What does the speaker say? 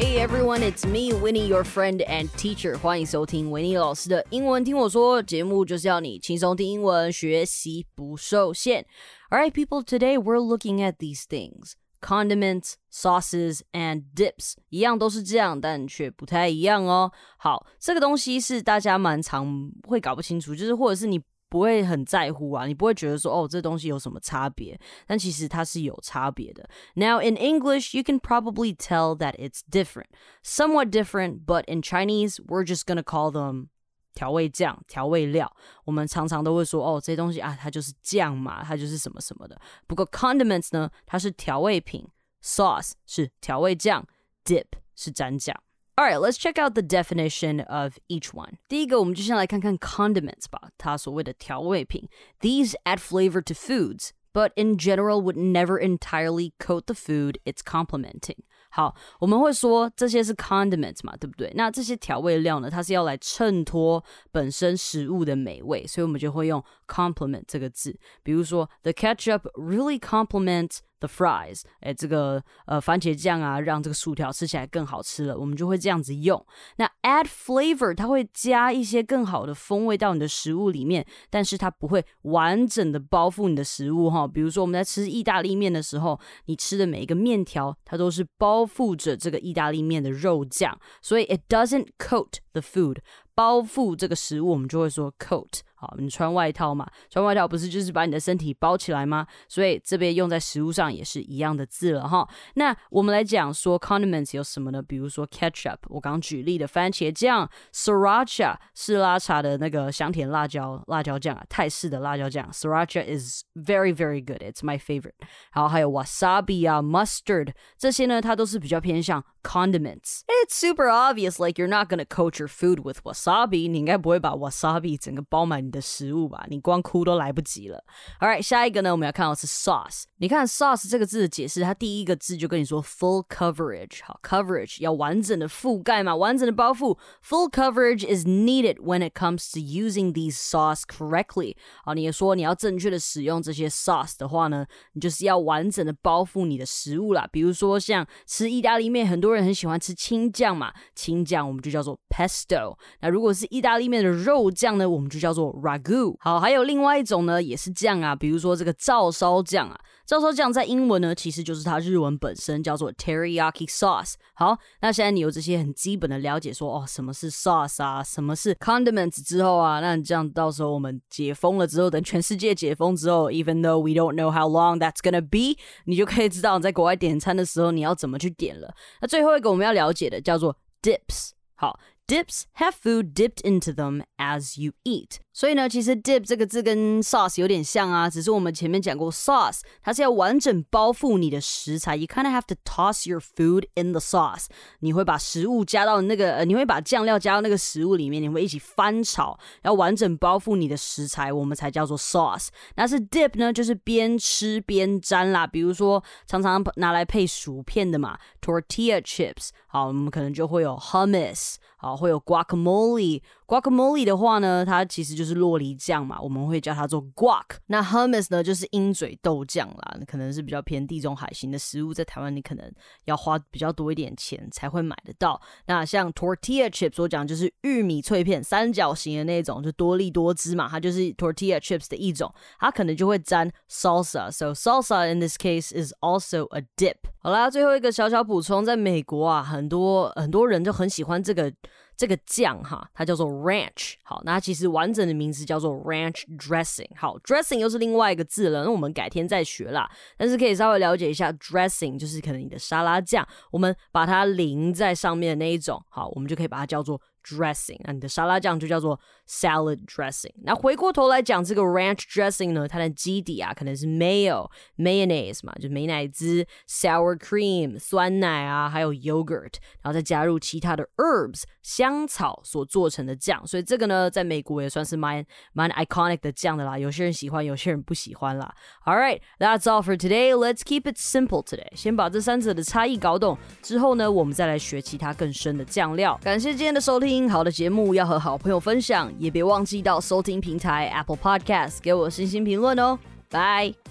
Hey everyone, it's me, Winnie, your friend and teacher. 欢迎收听维尼老师的英文听我说节目，就是要你轻松听英文，学习不受限。All right, people, today we're looking at these things. Condiments, sauces, and dips 一样都是这样，但却不太一样哦。好，这个东西是大家蛮常会搞不清楚，就是或者是你 不会很在乎啊，你不会觉得说哦，这东西有什么差别？但其实它是有差别的。Now in English, you can probably tell that it's different, somewhat different, but in Chinese, we're just gonna call them 调味酱、调味料。我们常常都会说哦，这东西啊，它就是酱嘛，它就是什么什么的。不过 condiments 呢，它是调味品，sauce 是调味酱，dip 是蘸酱。all right, let's check out the definition of each one. 第一个，我们就先来看看 condiments 吧，它所谓的调味品。These add flavor to foods, but in general would never entirely coat the food it's complementing. 好，我们会说这些是 condiments 嘛，对不对？那这些调味料呢，它是要来衬托本身食物的美味，所以我们就会用 complement 这个字。比如说，the ketchup really complements the fries，哎，这个呃番茄酱啊，让这个薯条吃起来更好吃了，我们就会这样子用。那 add flavor，它会加一些更好的风味到你的食物里面，但是它不会完整的包覆你的食物哈。比如说我们在吃意大利面的时候，你吃的每一个面条，它都是包覆着这个意大利面的肉酱，所以 it doesn't coat the food。包覆这个食物，我们就会说 coat。好，你穿外套嘛，穿外套不是就是把你的身体包起来吗？所以这边用在食物上也是一样的字了哈。那我们来讲说 condiments 有什么呢？比如说 ketchup，我刚举例的番茄酱，sriracha 是拉茶的那个香甜辣椒辣椒酱啊，泰式的辣椒酱，sriracha is very very good，it's my favorite。然后还有 wasabi 啊，mustard 这些呢，它都是比较偏向 condiments. It's super obvious, like you're not gonna coat your food with wasabi. 你应该不会把 wasabi 整个包满的食物吧？你光哭都来不及了。Alright，下一个呢，我们要看到是 sauce。你看 sauce 这个字的解释，它第一个字就跟你说 full coverage。好，coverage 要完整的覆盖嘛，完整的包覆。Full coverage is needed when it comes to using these sauce correctly。好，你也说你要正确的使用这些 sauce 的话呢，你就是要完整的包覆你的食物啦。比如说像吃意大利面，很多。人很喜欢吃青酱嘛，青酱我们就叫做 pesto。那如果是意大利面的肉酱呢，我们就叫做 ragu。好，还有另外一种呢，也是酱啊，比如说这个照烧酱啊，照烧酱在英文呢，其实就是它日文本身叫做 teriyaki sauce。好，那现在你有这些很基本的了解，说哦，什么是 sauce 啊，什么是 condiments 之后啊，那你这样到时候我们解封了之后，等全世界解封之后，even though we don't know how long that's gonna be，你就可以知道你在国外点餐的时候你要怎么去点了。那最后一个我们要了解的叫做 dips。好，dips have food dipped into them as you eat。所以呢，其实 dip 这个字跟 sauce 有点像啊，只是我们前面讲过 sauce，它是要完整包覆你的食材。You kind of have to toss your food in the sauce。你会把食物加到那个，呃，你会把酱料加到那个食物里面，你会一起翻炒，要完整包覆你的食材，我们才叫做 sauce。那是 dip 呢，就是边吃边沾啦。比如说，常常拿来配薯片的嘛，tortilla chips。好，我们可能就会有 hummus，好，会有 guacamole。guacamole 的话呢，它其实就就是洛梨酱嘛，我们会叫它做 guac。那 hummus 呢，就是鹰嘴豆酱啦，可能是比较偏地中海型的食物，在台湾你可能要花比较多一点钱才会买得到。那像 tortilla chips 所讲就是玉米脆片，三角形的那种，就多利多汁嘛，它就是 tortilla chips 的一种，它可能就会沾 salsa。So salsa in this case is also a dip。好啦，最后一个小小补充，在美国啊，很多很多人就很喜欢这个。这个酱哈，它叫做 ranch。好，那其实完整的名字叫做 ranch dressing。好，dressing 又是另外一个字了，那我们改天再学啦。但是可以稍微了解一下，dressing 就是可能你的沙拉酱，我们把它淋在上面的那一种。好，我们就可以把它叫做。dressing，那你的沙拉酱就叫做 salad dressing。那回过头来讲这个 ranch dressing 呢，它的基底啊可能是 mayo mayonnaise 嘛，就美乃滋，sour cream 酸奶啊，还有 yogurt，然后再加入其他的 herbs 香草所做成的酱。所以这个呢，在美国也算是蛮蛮 iconic 的酱的啦。有些人喜欢，有些人不喜欢啦。All right, that's all for today. Let's keep it simple today. 先把这三者的差异搞懂之后呢，我们再来学其他更深的酱料。感谢今天的收听。听好的节目要和好朋友分享，也别忘记到收听平台 Apple Podcast 给我星星评论哦，拜。